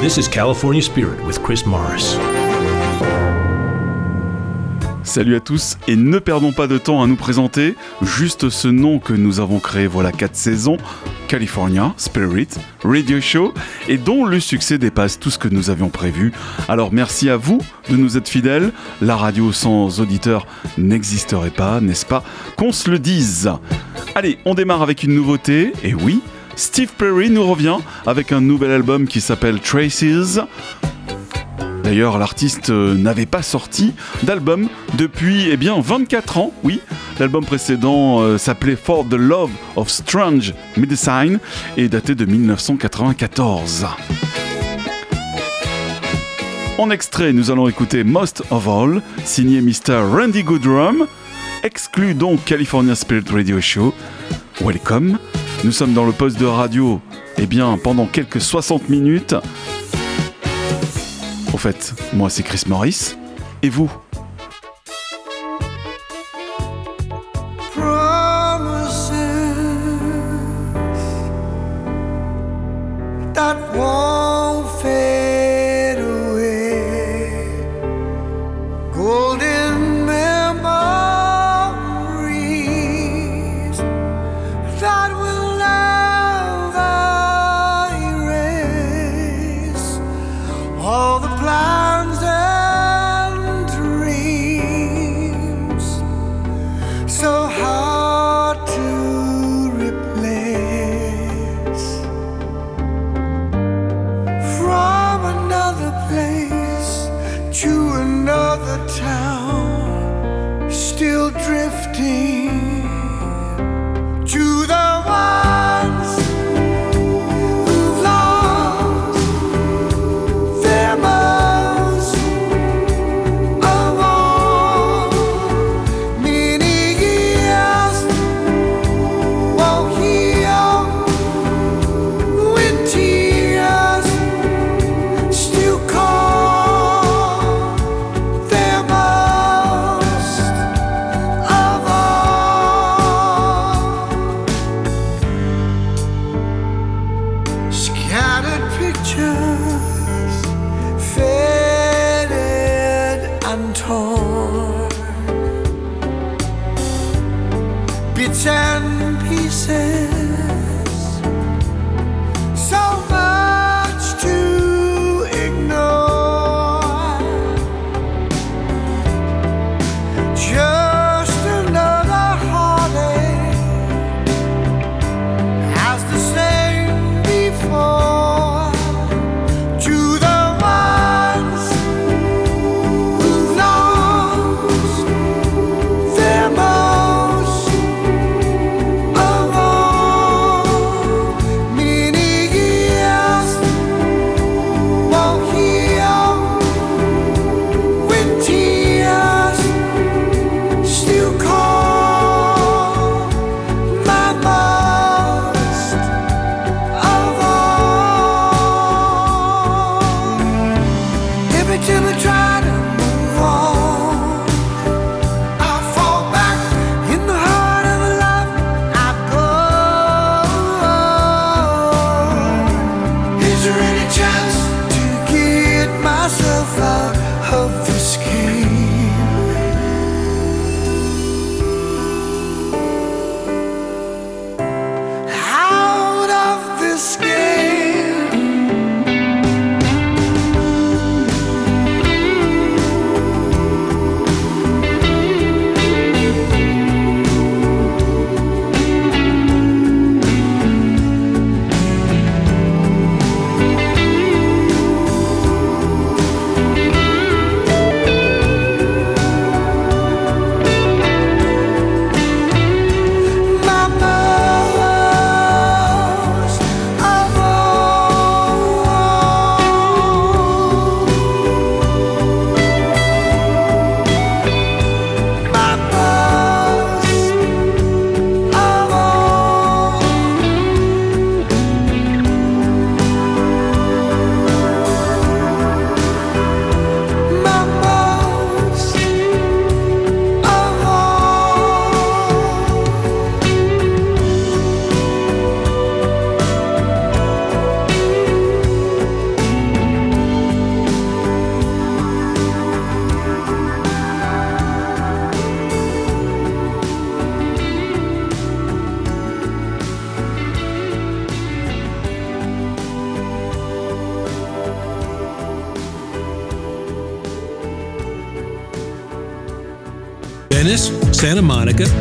This is California Spirit with Chris Morris. Salut à tous et ne perdons pas de temps à nous présenter juste ce nom que nous avons créé voilà 4 saisons, California Spirit Radio Show et dont le succès dépasse tout ce que nous avions prévu. Alors merci à vous de nous être fidèles, la radio sans auditeurs n'existerait pas, n'est-ce pas? Qu'on se le dise. Allez, on démarre avec une nouveauté et oui, Steve Perry nous revient avec un nouvel album qui s'appelle Traces. D'ailleurs, l'artiste euh, n'avait pas sorti d'album depuis eh bien 24 ans, oui. L'album précédent euh, s'appelait For the Love of Strange Medicine et datait de 1994. En extrait, nous allons écouter Most of All, signé Mr. Randy Goodrum, exclu donc California Spirit Radio Show. Welcome. Nous sommes dans le poste de radio, eh bien, pendant quelques 60 minutes. Au fait, moi c'est Chris Morris. Et vous?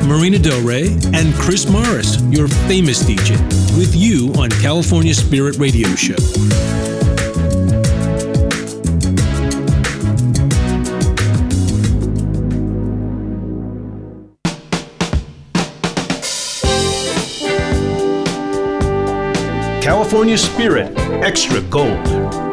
Marina Del Rey, and Chris Morris, your famous DJ, with you on California Spirit Radio Show. California Spirit Extra Gold.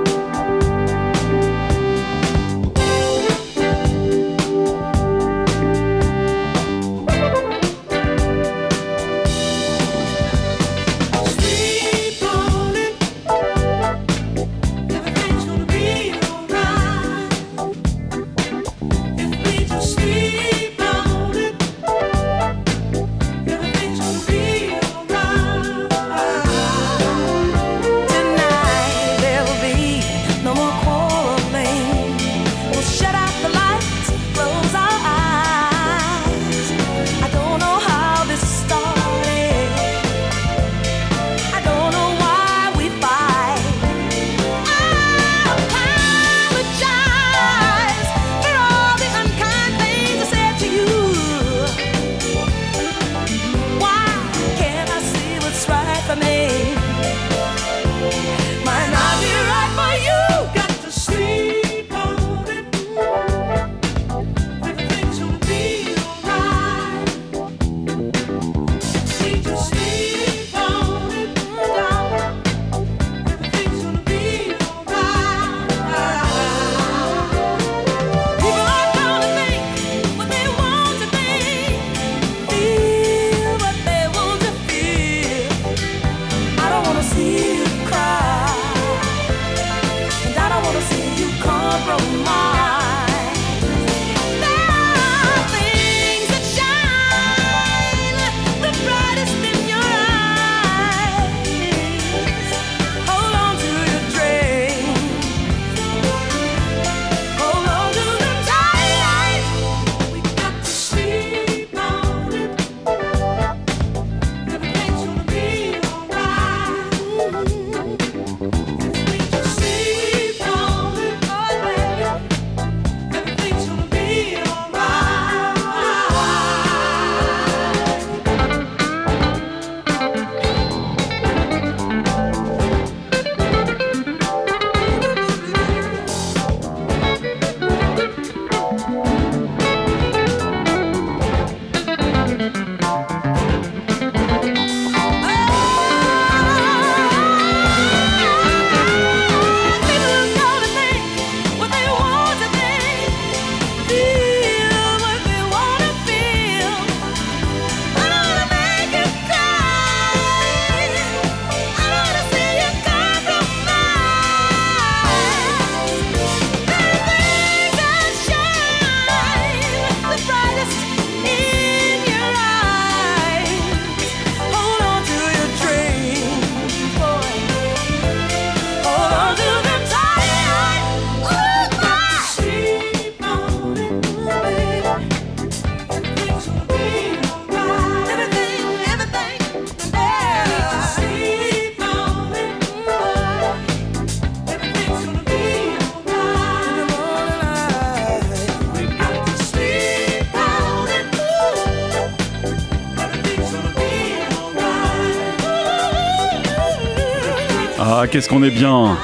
Qu'est-ce qu'on est bien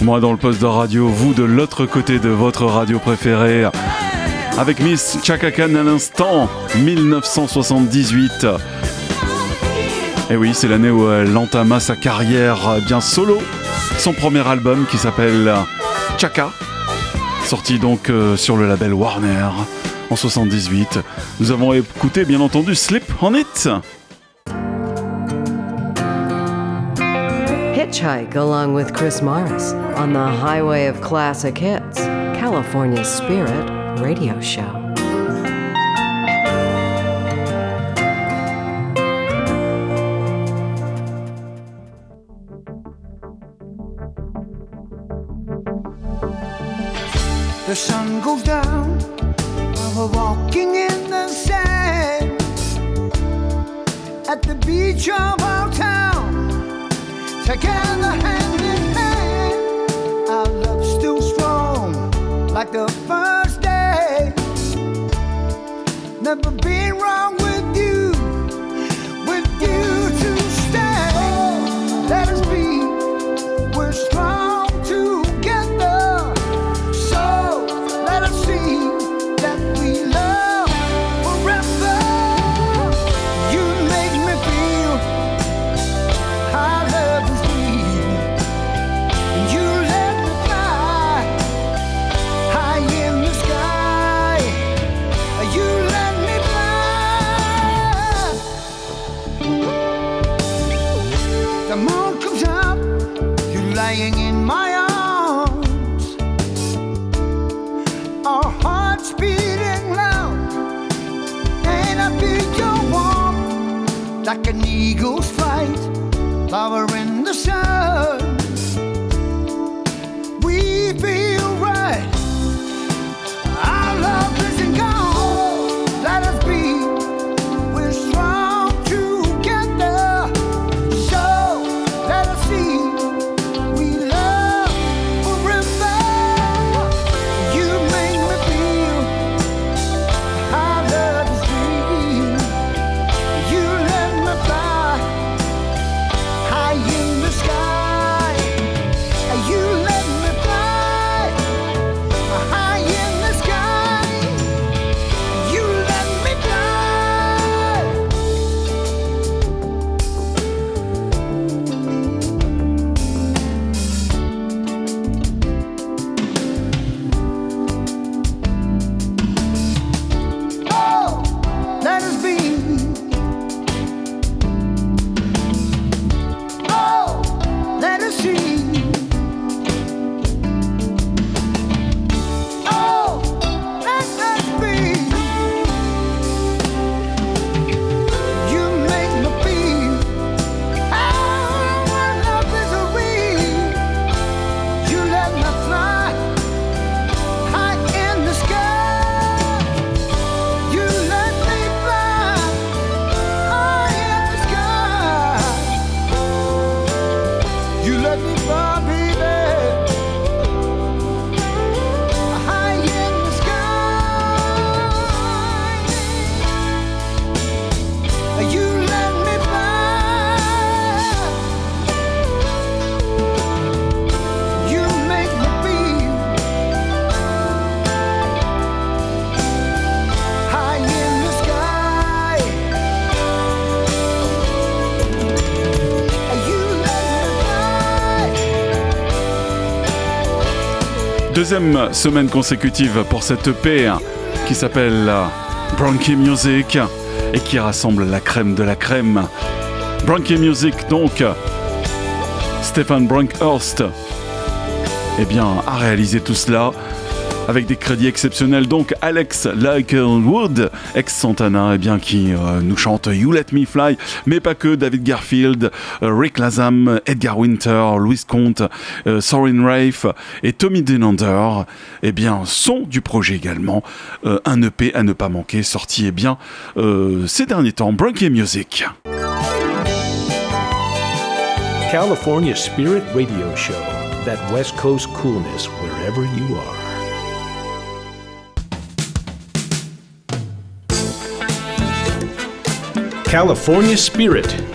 Moi dans le poste de radio, vous de l'autre côté de votre radio préférée. Avec Miss Chaka Khan à l'instant, 1978. Et oui, c'est l'année où elle entama sa carrière bien solo. Son premier album qui s'appelle Chaka, sorti donc euh, sur le label Warner en 78. Nous avons écouté bien entendu Slip on It. Hitchhike along with Chris Morris on the Highway of Classic Hits, California Spirit Radio Show. The sun goes down while we're walking in the sand at the beach of our town together hand in hand. Our love still strong, like the first day. Never Deuxième semaine consécutive pour cette EP qui s'appelle Bronchi Music et qui rassemble la crème de la crème. Bronchi Music donc, Stefan Bronkhorst, eh bien, a réalisé tout cela avec des crédits exceptionnels. Donc Alex Wood, ex-Santana, eh bien, qui euh, nous chante You Let Me Fly, mais pas que, David Garfield, euh, Rick Lazam, Edgar Winter, Louis Comte, euh, Sorin Rafe et Tommy Denander, eh sont du projet également. un EP à ne pas manquer, sorti eh bien, ces derniers temps, Bronchi Music. California Spirit Radio Show, that West Coast coolness wherever you are. California Spirit.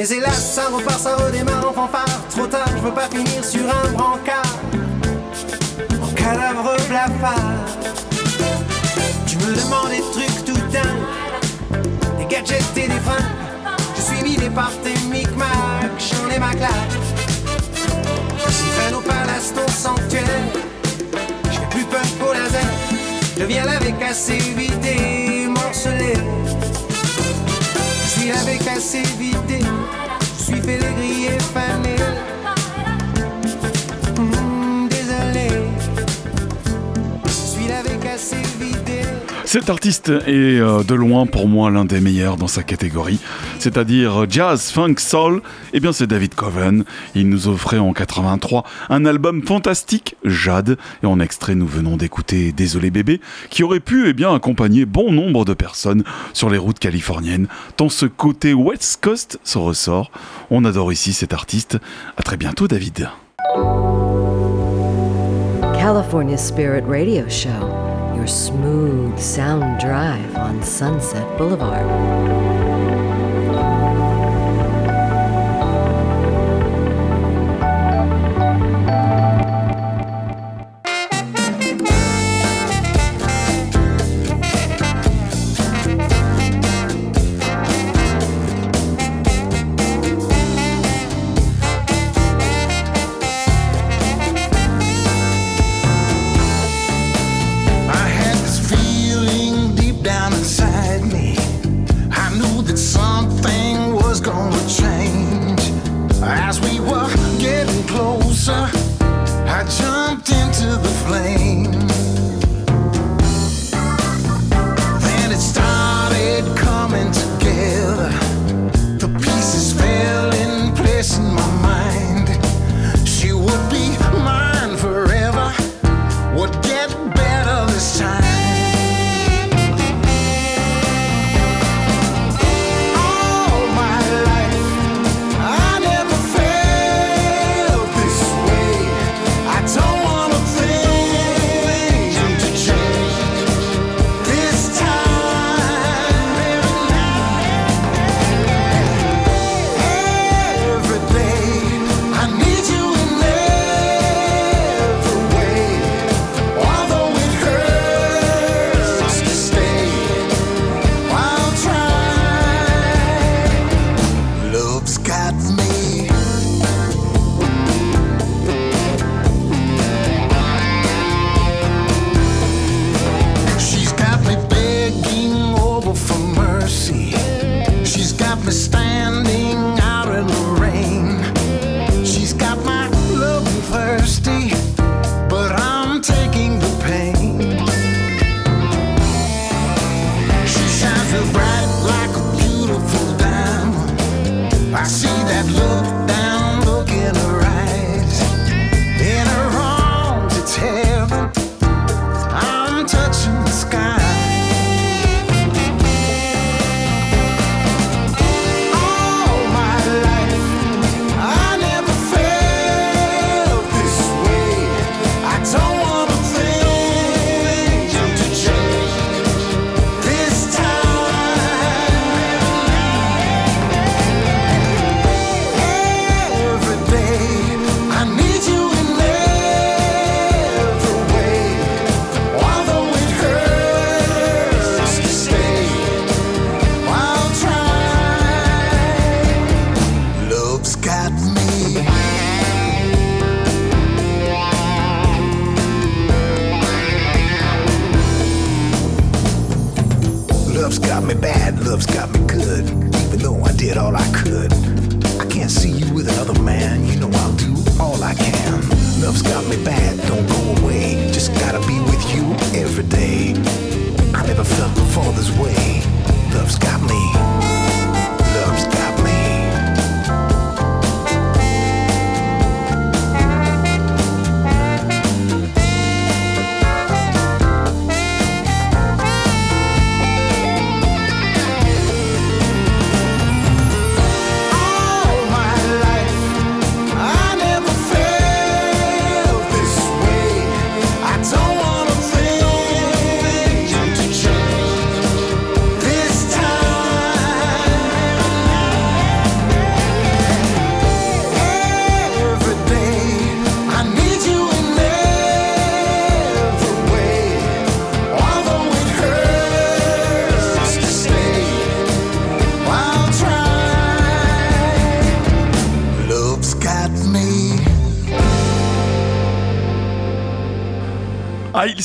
Mais hélas, ça repart, ça redémarre en fanfare. Trop tard, je veux pas finir sur un brancard. En cadavre blafard. Tu me demandes des trucs tout dingues, des gadgets et des fringues. Je suis vidé par tes micmacs, j'en ai ma claque. Traîne au palace ton sanctuaire, je fais plus peur pour la zen. Je viens avec assez vidé, morcelé. Avec assez vidé, je suis fait les Cet artiste est euh, de loin pour moi l'un des meilleurs dans sa catégorie, c'est-à-dire jazz, funk, soul. Eh bien, c'est David Coven. Il nous offrait en 83 un album fantastique, Jade, et en extrait, nous venons d'écouter Désolé bébé, qui aurait pu eh bien accompagner bon nombre de personnes sur les routes californiennes. Tant ce côté West Coast se ressort. On adore ici cet artiste. À très bientôt, David. Your smooth sound drive on Sunset Boulevard. answer.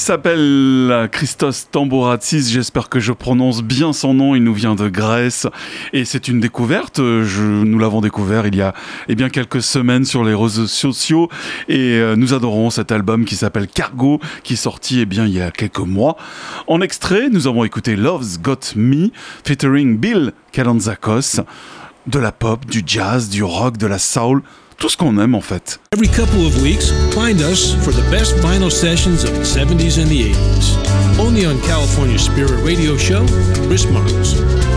S'appelle Christos Tambouratsis, j'espère que je prononce bien son nom, il nous vient de Grèce. Et c'est une découverte, nous l'avons découvert il y a eh bien, quelques semaines sur les réseaux sociaux. Et euh, nous adorons cet album qui s'appelle Cargo qui est sorti eh bien, il y a quelques mois. En extrait, nous avons écouté Love's Got Me featuring Bill Kalantzakos, de la pop, du jazz, du rock, de la soul, tout ce qu'on aime en fait. Every couple of weeks, find us for the best vinyl sessions of the 70s and the 80s. Only on California Spirit Radio Show, Chris Marks.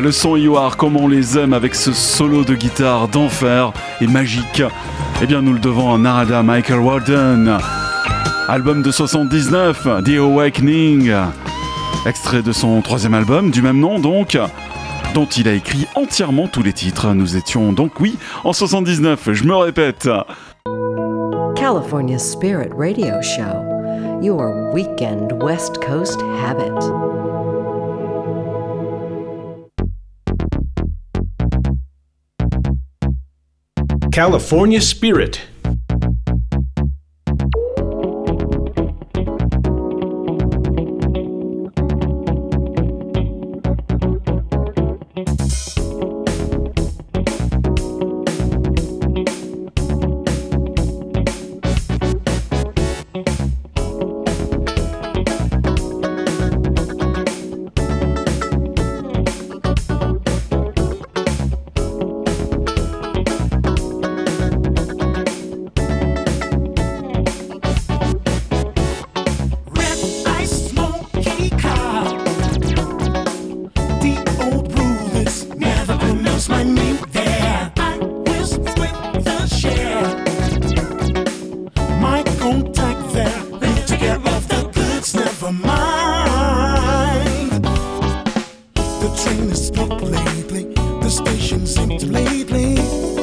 Le son Are comme on les aime avec ce solo de guitare d'enfer et magique. Eh bien, nous le devons à Narada Michael Walden. Album de 79, The Awakening. Extrait de son troisième album, du même nom donc, dont il a écrit entièrement tous les titres. Nous étions donc, oui, en 79, je me répète. California Spirit Radio Show, your weekend West Coast habit. California Spirit. lately. The station seemed to lately.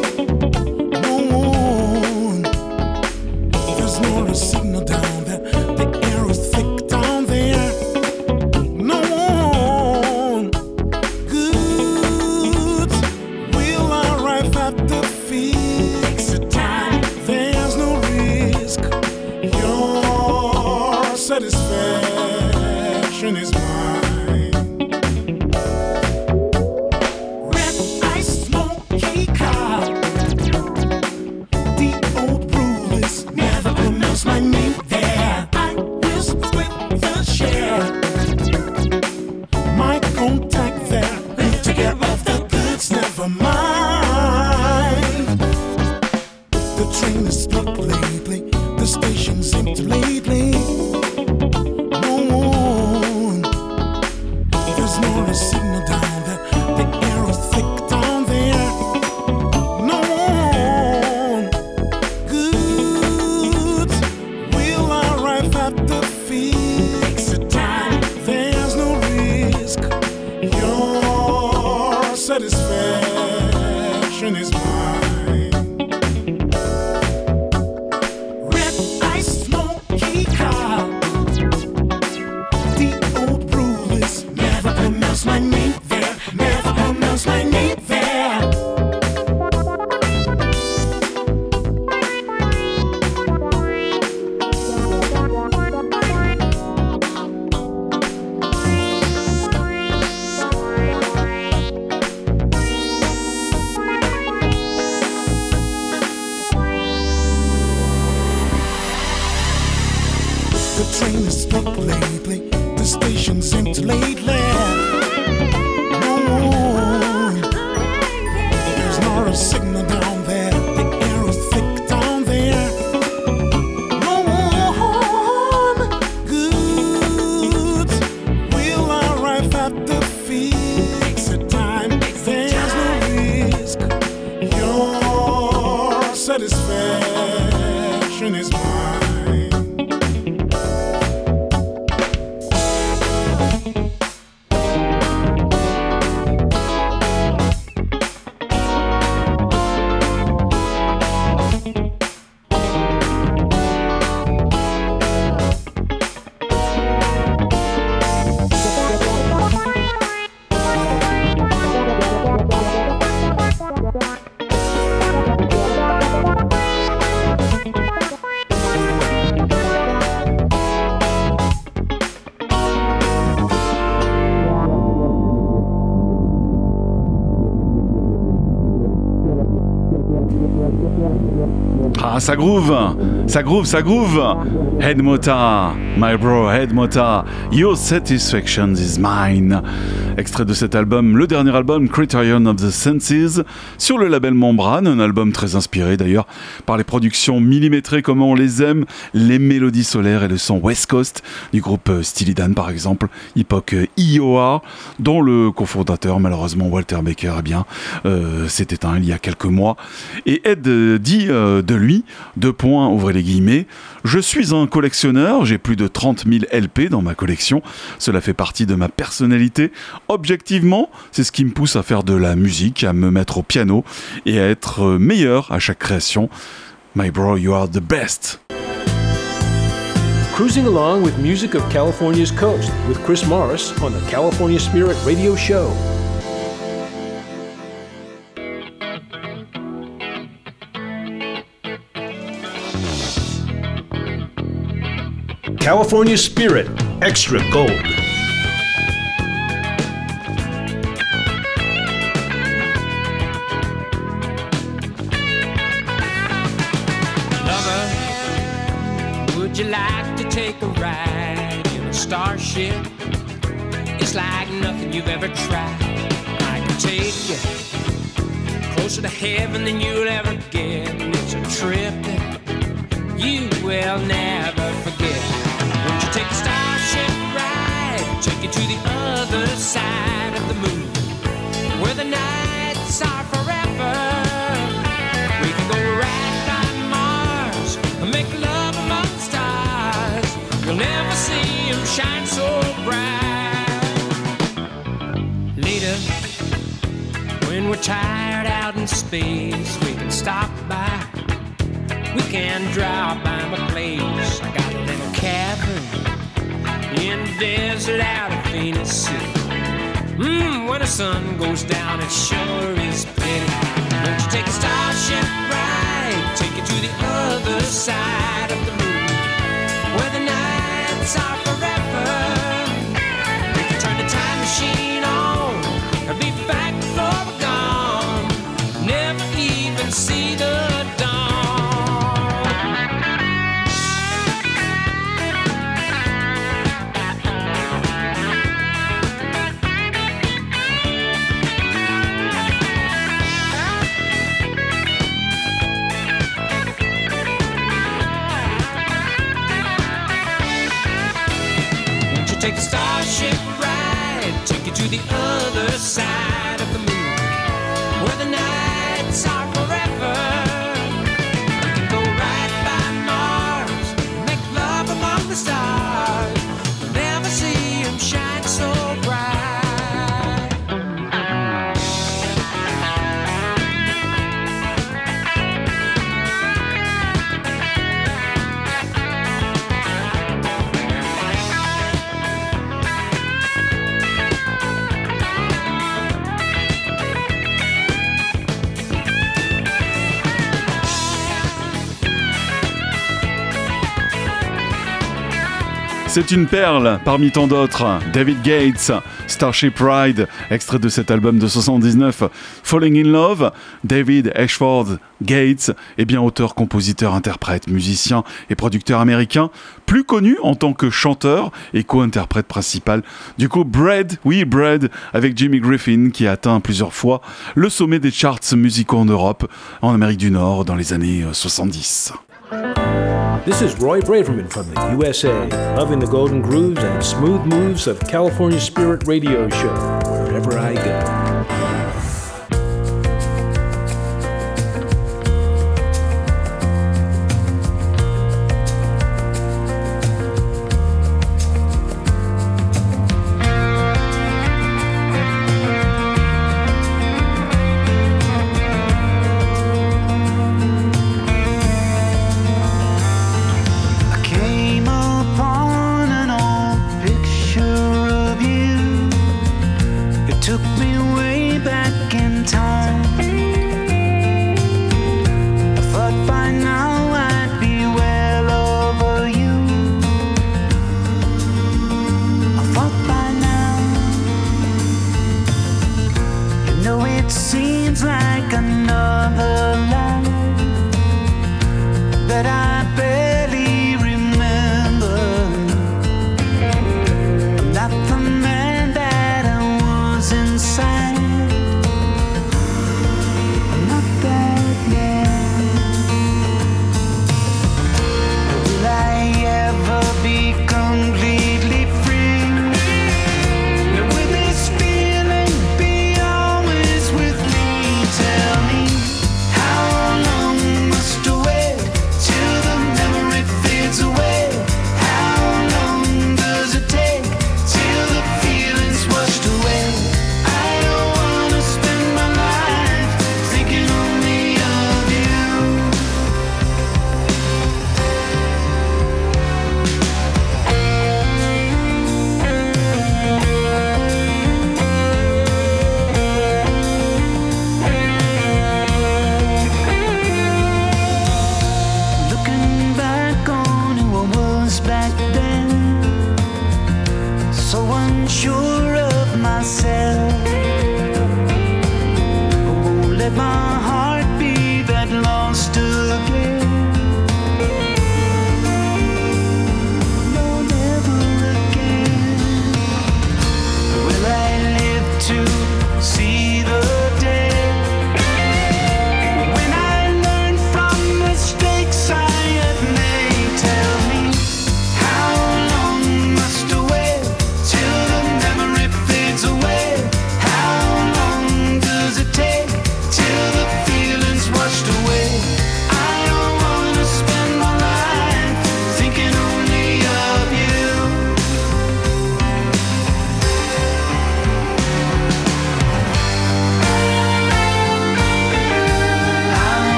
Ça groove, ça groove, ça groove. Head Mota, my bro, Head Mota, your satisfaction is mine. extrait de cet album, le dernier album Criterion of the Senses, sur le label Membrane, un album très inspiré d'ailleurs par les productions millimétrées comme on les aime, les mélodies solaires et le son West Coast du groupe Steely Dan par exemple, époque IOA, dont le cofondateur malheureusement Walter Baker eh bien, euh, s'est éteint il y a quelques mois. Et Ed dit euh, de lui, deux points, ouvrez les guillemets, je suis un collectionneur, j'ai plus de 30 000 LP dans ma collection, cela fait partie de ma personnalité. Objectivement, c'est ce qui me pousse à faire de la musique, à me mettre au piano et à être meilleur à chaque création. My bro, you are the best. Cruising along with music of California's coast with Chris Morris on the California Spirit Radio Show. California Spirit Extra Gold. Starship? It's like nothing you've ever tried. I can take you closer to heaven than you'll ever get. And it's a trip that you will never forget. Won't you take a starship ride? Take you to the other side of the moon, where the nights are forever. We when we're tired out in space, we can stop by. We can drop by my place. I got a little cabin in the desert out of Phoenix. Mmm, when the sun goes down, it sure is pretty. Won't you take a starship ride? Take you to the other side C'est une perle parmi tant d'autres. David Gates, Starship Ride, extrait de cet album de 79, Falling in Love. David Ashford Gates bien auteur, compositeur, interprète, musicien et producteur américain, plus connu en tant que chanteur et co-interprète principal du coup Bread, oui Bread, avec Jimmy Griffin qui a atteint plusieurs fois le sommet des charts musicaux en Europe, en Amérique du Nord dans les années 70. This is Roy Braverman from the USA, loving the golden grooves and smooth moves of California Spirit Radio Show wherever I go. Seems like another life that I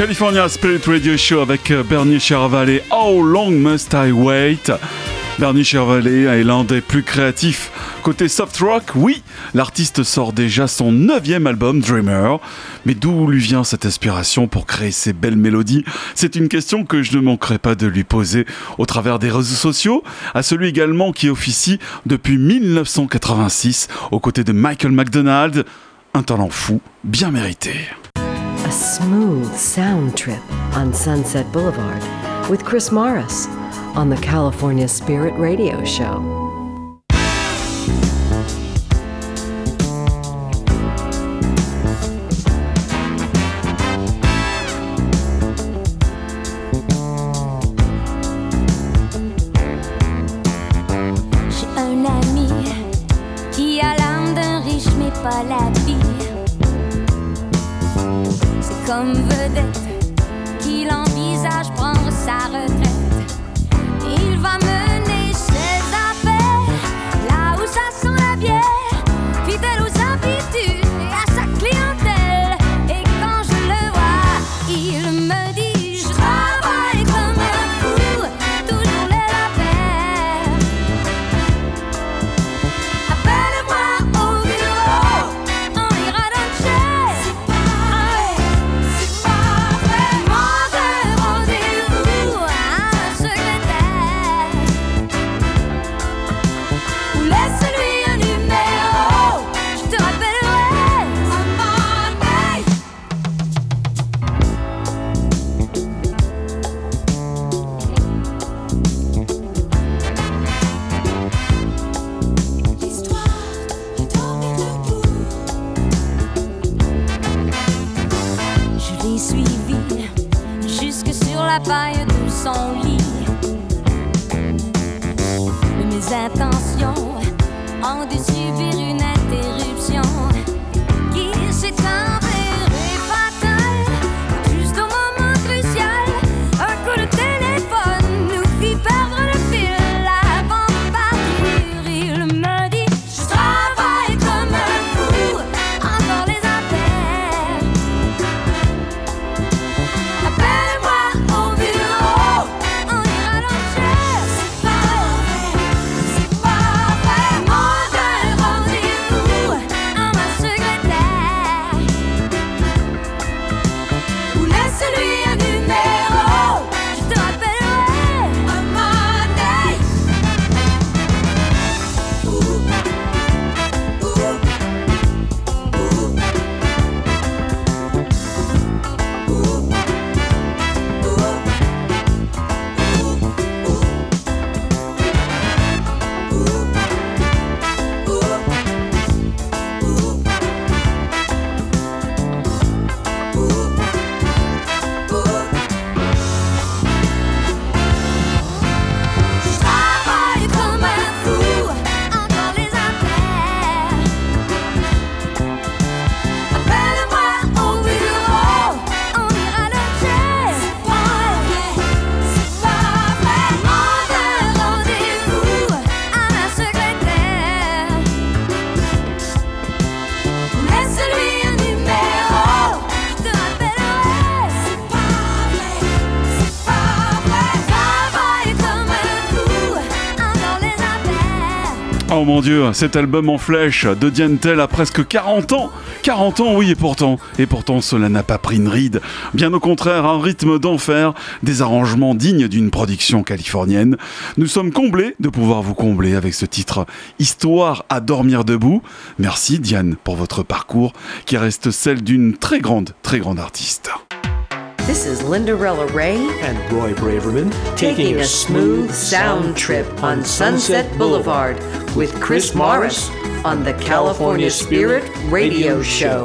California Spirit Radio Show avec euh, Bernie Chervalet. How long must I wait? Bernie Chervalet est l'un des plus créatifs. Côté soft rock, oui, l'artiste sort déjà son neuvième album, Dreamer. Mais d'où lui vient cette inspiration pour créer ces belles mélodies? C'est une question que je ne manquerai pas de lui poser au travers des réseaux sociaux, à celui également qui officie depuis 1986 aux côtés de Michael McDonald. Un talent fou, bien mérité. A smooth sound trip on Sunset Boulevard with Chris Morris on the California Spirit Radio Show. L'ai suivi jusque sur la paille de son lit. Mais mes intentions ont dû subir une interruption Oh mon dieu, cet album en flèche de Diane Tell a presque 40 ans 40 ans, oui, et pourtant, et pourtant cela n'a pas pris une ride. Bien au contraire, un rythme d'enfer, des arrangements dignes d'une production californienne. Nous sommes comblés de pouvoir vous combler avec ce titre Histoire à dormir debout. Merci Diane pour votre parcours qui reste celle d'une très grande, très grande artiste. This is Lindarella Ray And Roy Braverman taking a smooth sound trip on Sunset Boulevard with Chris Morris on the California Spirit Radio Show.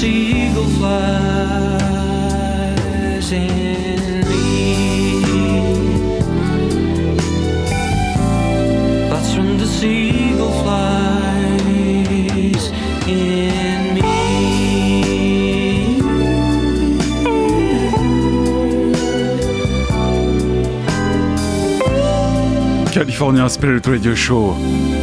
seagull flies in me. That's when the seagull flies in me. California Spirit Radio Show.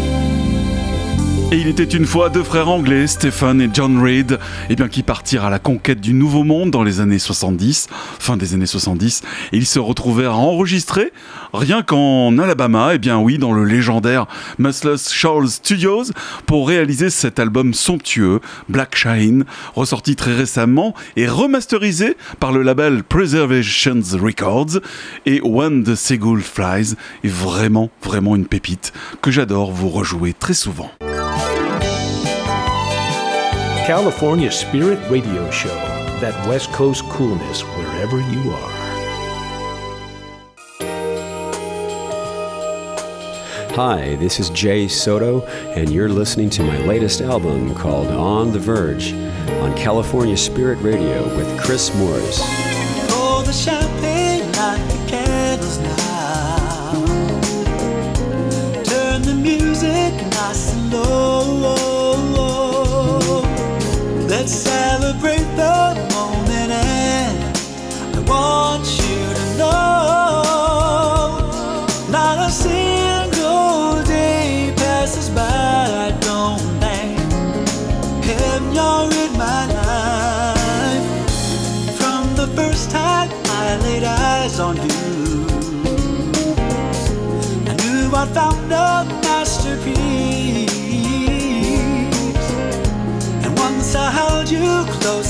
Et il était une fois deux frères anglais, Stephen et John Reid, eh bien, qui partirent à la conquête du Nouveau Monde dans les années 70, fin des années 70, et ils se retrouvèrent à enregistrer, rien qu'en Alabama, eh bien oui, dans le légendaire Muscless Shoals Studios, pour réaliser cet album somptueux, Black Shine, ressorti très récemment et remasterisé par le label Preservations Records, et When the Seagull Flies est vraiment, vraiment une pépite que j'adore vous rejouer très souvent. California Spirit Radio Show, that West Coast coolness wherever you are. Hi, this is Jay Soto, and you're listening to my latest album called On the Verge on California Spirit Radio with Chris Morris. The champagne, light the candles now. Turn the music nice and low. Let's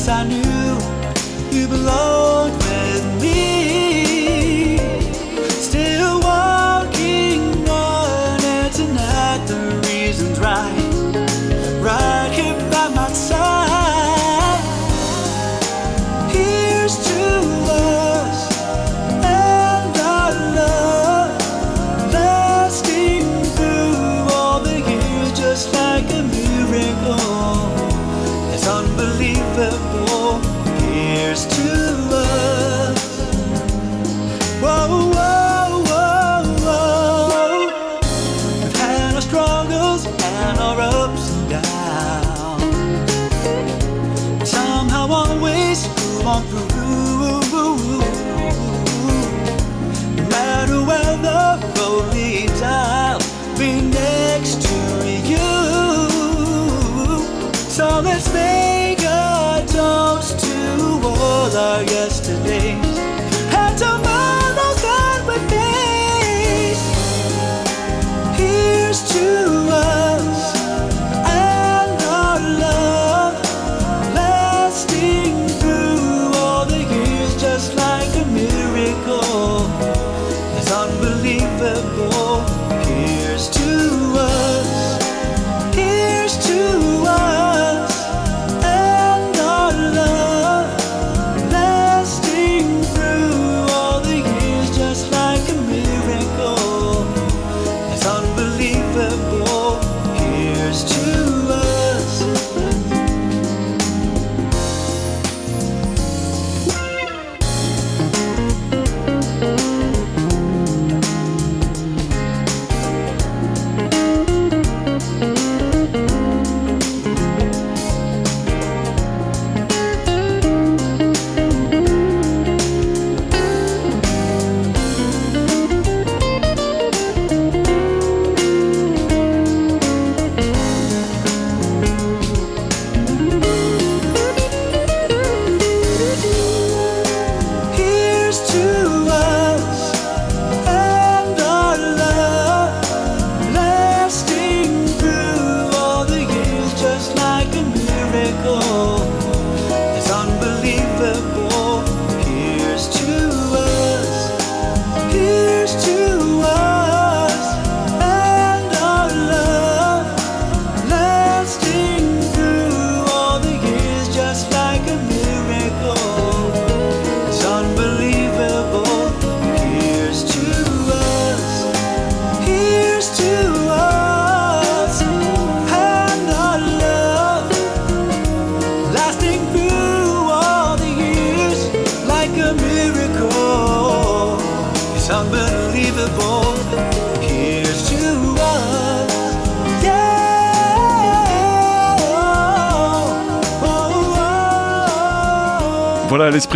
I knew you belonged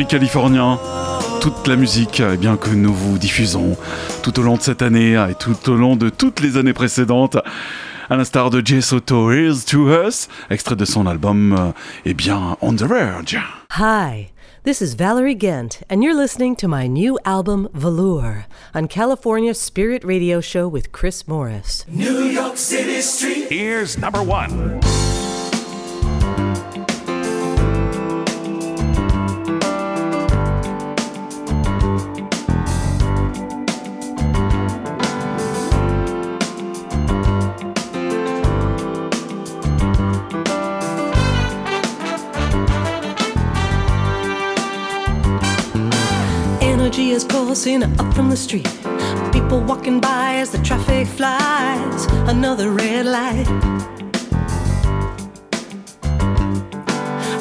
l'esprit californien. toute la musique eh bien, que nous vous diffusons tout au long de cette année et tout au long de toutes les années précédentes. À l'instar de Jay Soto, Here's to Us, extrait de son album eh bien, On the Verge. Hi, this is Valerie Gant, and you're listening to my new album, Velour, on California Spirit Radio Show with Chris Morris. New York City Street. Here's number one. Is coursing up from the street. People walking by as the traffic flies. Another red light.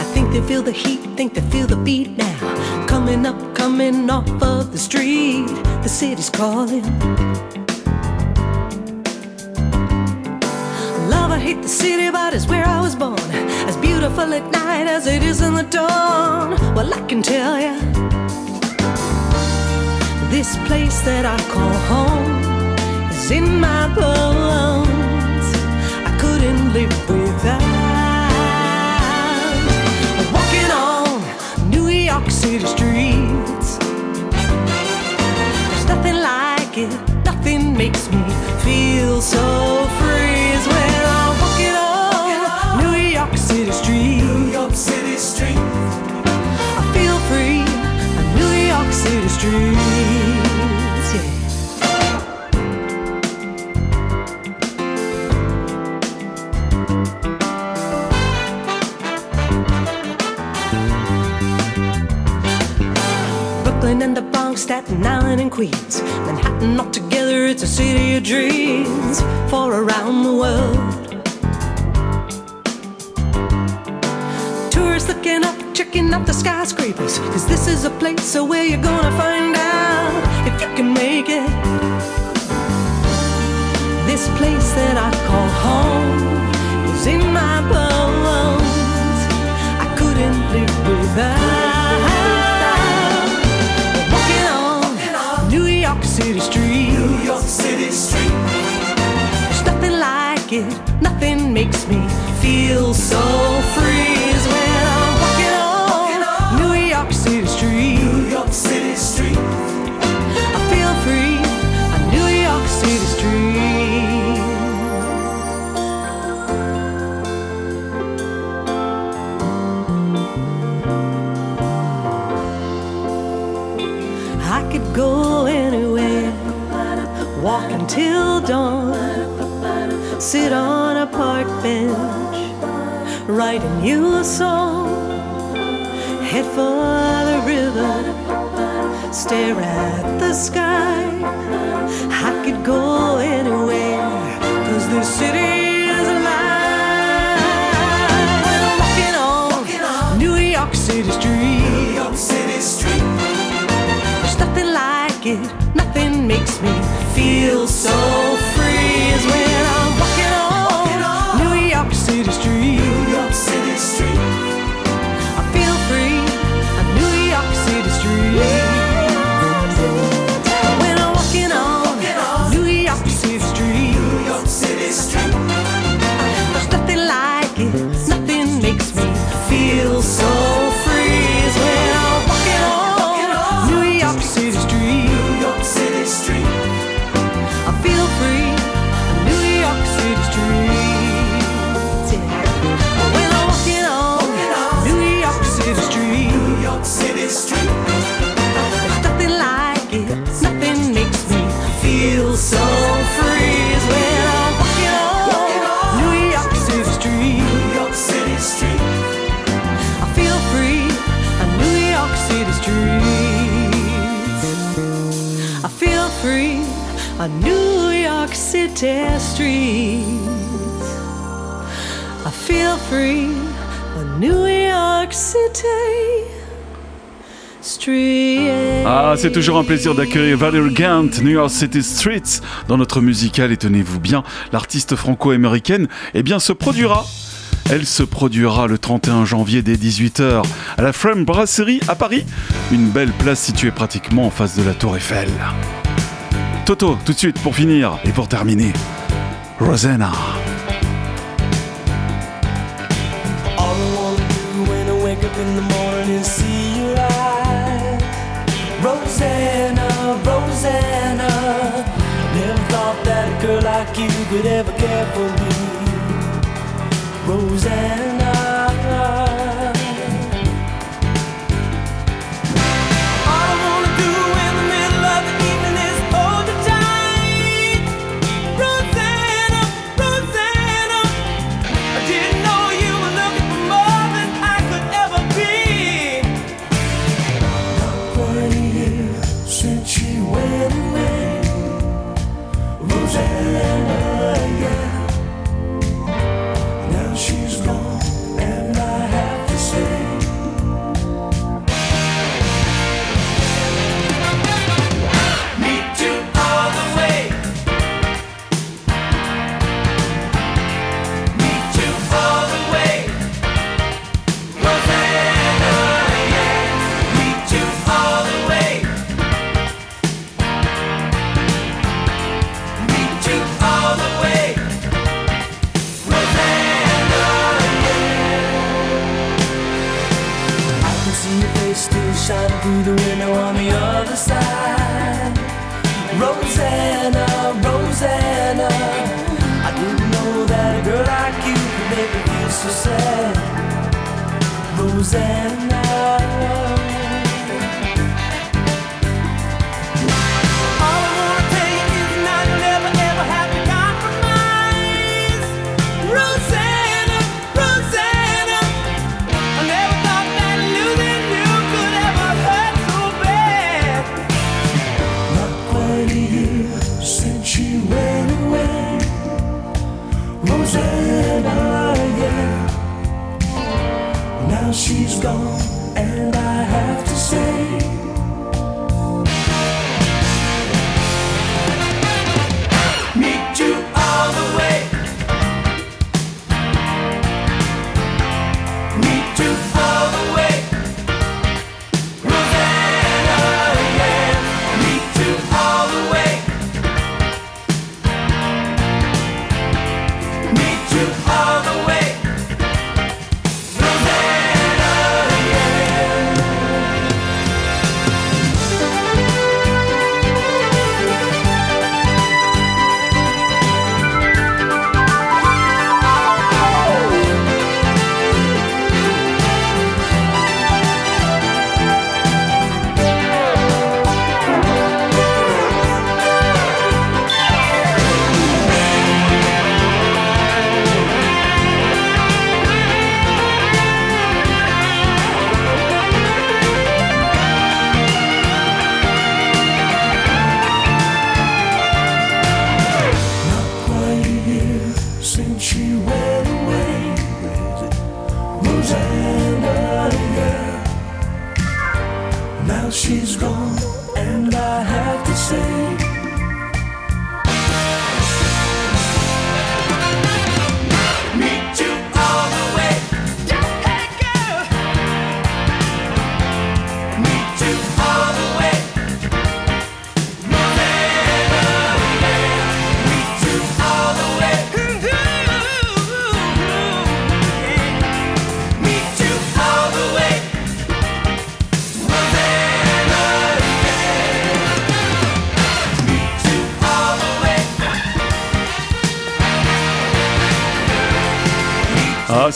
I think they feel the heat, think they feel the beat now. Coming up, coming off of the street. The city's calling. Love, I hate the city, but it's where I was born. As beautiful at night as it is in the dawn. Well, I can tell ya. This place that I call home is in my bones. I couldn't live without. Walking on New York City streets. There's nothing like it, nothing makes me feel so free Staten Island and Queens, Manhattan all together, it's a city of dreams for around the world. Tourists looking up, checking out the skyscrapers. Cause this is a place where you're gonna find out if you can make it. This place that I call home is in my bones. I couldn't live without. It, nothing makes me feel so free sit on a park bench, writing you a song, head for the river, stare at the sky. I could go Ah, c'est toujours un plaisir d'accueillir Valerie Gant, New York City Streets, dans notre musicale. Et tenez-vous bien, l'artiste franco-américaine, eh bien, se produira. Elle se produira le 31 janvier dès 18h à la Frame Brasserie à Paris, une belle place située pratiquement en face de la Tour Eiffel. Toto, tout de suite pour finir et pour terminer. Rosanna. girl like you could ever care for me, Roseanne. and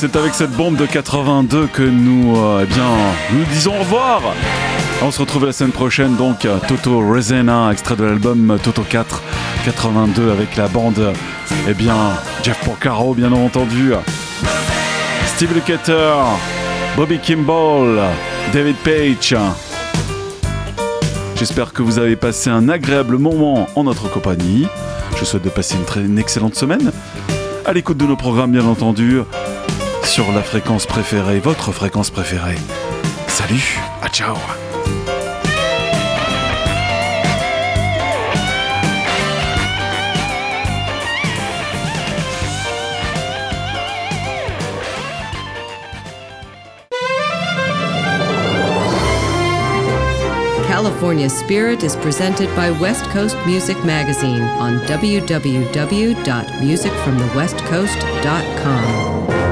c'est avec cette bombe de 82 que nous, euh, eh nous disons au revoir. On se retrouve la semaine prochaine, donc Toto Resena, extrait de l'album Toto 4 82 avec la bande, eh bien, Jeff Porcaro, bien entendu, Steve Lukather, Bobby Kimball, David Page. J'espère que vous avez passé un agréable moment en notre compagnie. Je souhaite de passer une, très, une excellente semaine. À l'écoute de nos programmes, bien entendu, sur la fréquence préférée, votre fréquence préférée. Salut, à ciao California Spirit is presented by West Coast Music Magazine on www.musicfromthewestcoast.com.